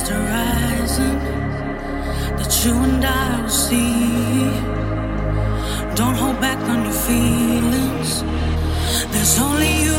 close to rising that you and I will see. Don't hold back on your feelings. There's only you.